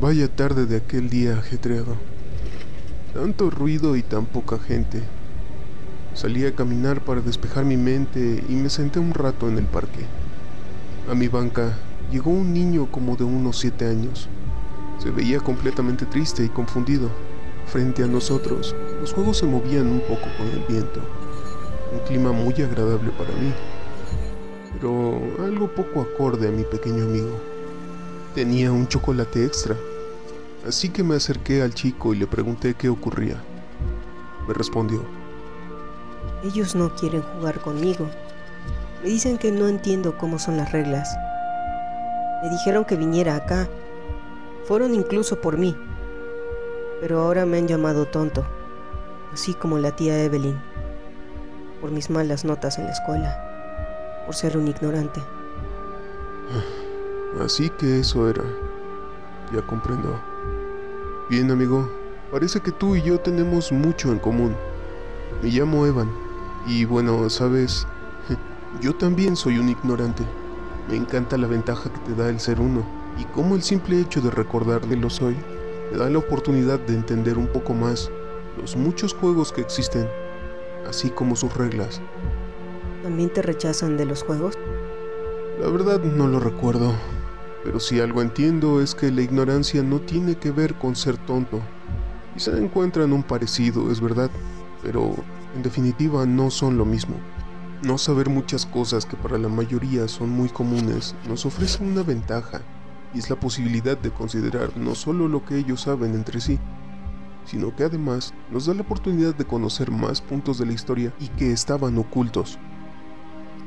Vaya tarde de aquel día ajetreado. Tanto ruido y tan poca gente. Salí a caminar para despejar mi mente y me senté un rato en el parque. A mi banca llegó un niño como de unos siete años. Se veía completamente triste y confundido. Frente a nosotros, los juegos se movían un poco con el viento. Un clima muy agradable para mí, pero algo poco acorde a mi pequeño amigo. Tenía un chocolate extra, así que me acerqué al chico y le pregunté qué ocurría. Me respondió. Ellos no quieren jugar conmigo. Me dicen que no entiendo cómo son las reglas. Me dijeron que viniera acá. Fueron incluso por mí. Pero ahora me han llamado tonto, así como la tía Evelyn, por mis malas notas en la escuela, por ser un ignorante. Así que eso era. Ya comprendo. Bien, amigo. Parece que tú y yo tenemos mucho en común. Me llamo Evan. Y bueno, sabes, yo también soy un ignorante. Me encanta la ventaja que te da el ser uno. Y cómo el simple hecho de recordar que lo soy, me da la oportunidad de entender un poco más los muchos juegos que existen, así como sus reglas. ¿También te rechazan de los juegos? La verdad no lo recuerdo. Pero si algo entiendo es que la ignorancia no tiene que ver con ser tonto. Quizá encuentran un parecido, es verdad, pero en definitiva no son lo mismo. No saber muchas cosas que para la mayoría son muy comunes nos ofrece una ventaja, y es la posibilidad de considerar no solo lo que ellos saben entre sí, sino que además nos da la oportunidad de conocer más puntos de la historia y que estaban ocultos.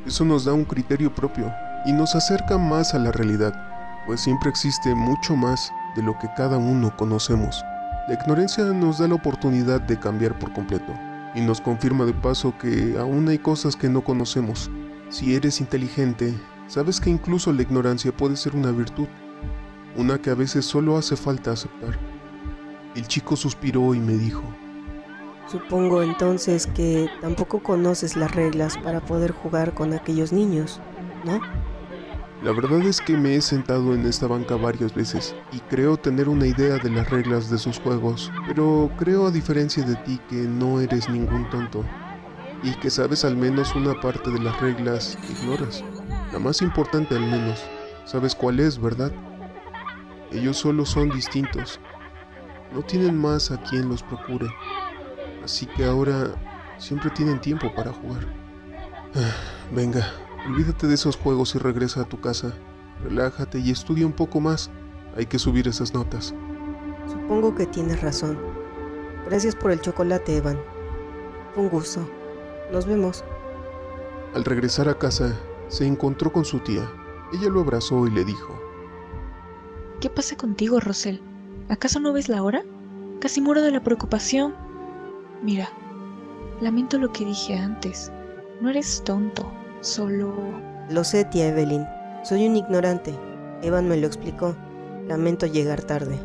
Eso nos da un criterio propio y nos acerca más a la realidad pues siempre existe mucho más de lo que cada uno conocemos. La ignorancia nos da la oportunidad de cambiar por completo y nos confirma de paso que aún hay cosas que no conocemos. Si eres inteligente, sabes que incluso la ignorancia puede ser una virtud, una que a veces solo hace falta aceptar. El chico suspiró y me dijo, Supongo entonces que tampoco conoces las reglas para poder jugar con aquellos niños, ¿no? La verdad es que me he sentado en esta banca varias veces y creo tener una idea de las reglas de sus juegos, pero creo a diferencia de ti que no eres ningún tonto y que sabes al menos una parte de las reglas que ignoras. La más importante al menos. Sabes cuál es, ¿verdad? Ellos solo son distintos. No tienen más a quien los procure. Así que ahora siempre tienen tiempo para jugar. venga, Olvídate de esos juegos y regresa a tu casa. Relájate y estudia un poco más. Hay que subir esas notas. Supongo que tienes razón. Gracias por el chocolate, Evan. un gusto. Nos vemos. Al regresar a casa, se encontró con su tía. Ella lo abrazó y le dijo. ¿Qué pasa contigo, Rosel? ¿Acaso no ves la hora? Casi muero de la preocupación. Mira, lamento lo que dije antes. No eres tonto. Solo... Lo sé, tía Evelyn. Soy un ignorante. Evan me lo explicó. Lamento llegar tarde.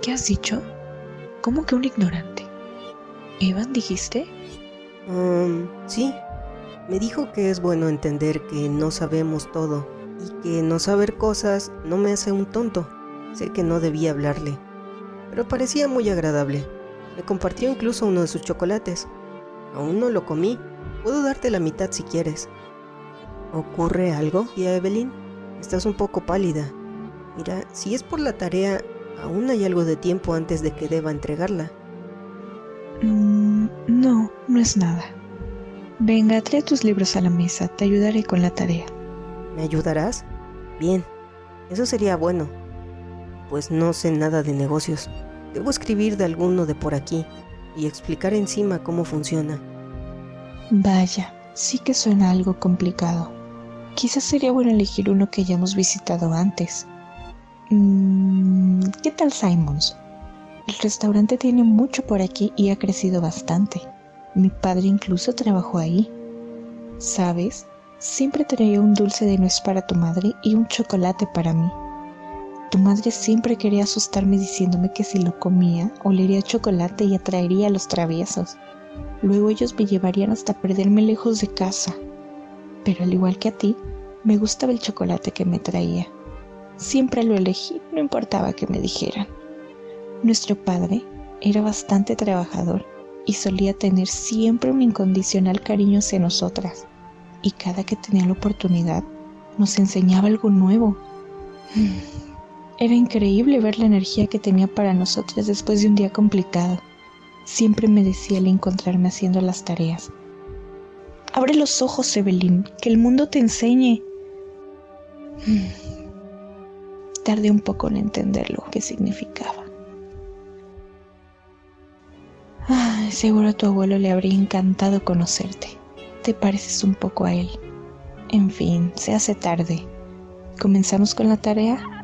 ¿Qué has dicho? ¿Cómo que un ignorante? ¿Evan dijiste? Um, sí. Me dijo que es bueno entender que no sabemos todo y que no saber cosas no me hace un tonto. Sé que no debía hablarle, pero parecía muy agradable. Me compartió incluso uno de sus chocolates. Aún no lo comí. Puedo darte la mitad si quieres. ¿Ocurre algo, tía Evelyn? Estás un poco pálida. Mira, si es por la tarea, aún hay algo de tiempo antes de que deba entregarla. Mm, no, no es nada. Venga, trae tus libros a la mesa, te ayudaré con la tarea. ¿Me ayudarás? Bien, eso sería bueno. Pues no sé nada de negocios. Debo escribir de alguno de por aquí y explicar encima cómo funciona. Vaya, sí que suena algo complicado. Quizás sería bueno elegir uno que hayamos visitado antes. Mm, ¿Qué tal Simons? El restaurante tiene mucho por aquí y ha crecido bastante. Mi padre incluso trabajó ahí. ¿Sabes? Siempre traía un dulce de nuez para tu madre y un chocolate para mí. Tu madre siempre quería asustarme diciéndome que si lo comía, olería chocolate y atraería a los traviesos. Luego ellos me llevarían hasta perderme lejos de casa. Pero al igual que a ti, me gustaba el chocolate que me traía. Siempre lo elegí, no importaba que me dijeran. Nuestro padre era bastante trabajador y solía tener siempre un incondicional cariño hacia nosotras. Y cada que tenía la oportunidad, nos enseñaba algo nuevo. Era increíble ver la energía que tenía para nosotras después de un día complicado. Siempre me decía al encontrarme haciendo las tareas. Abre los ojos, Evelyn, que el mundo te enseñe. Tardé un poco en entender lo que significaba. seguro a tu abuelo le habría encantado conocerte. Te pareces un poco a él. En fin, se hace tarde. ¿Comenzamos con la tarea?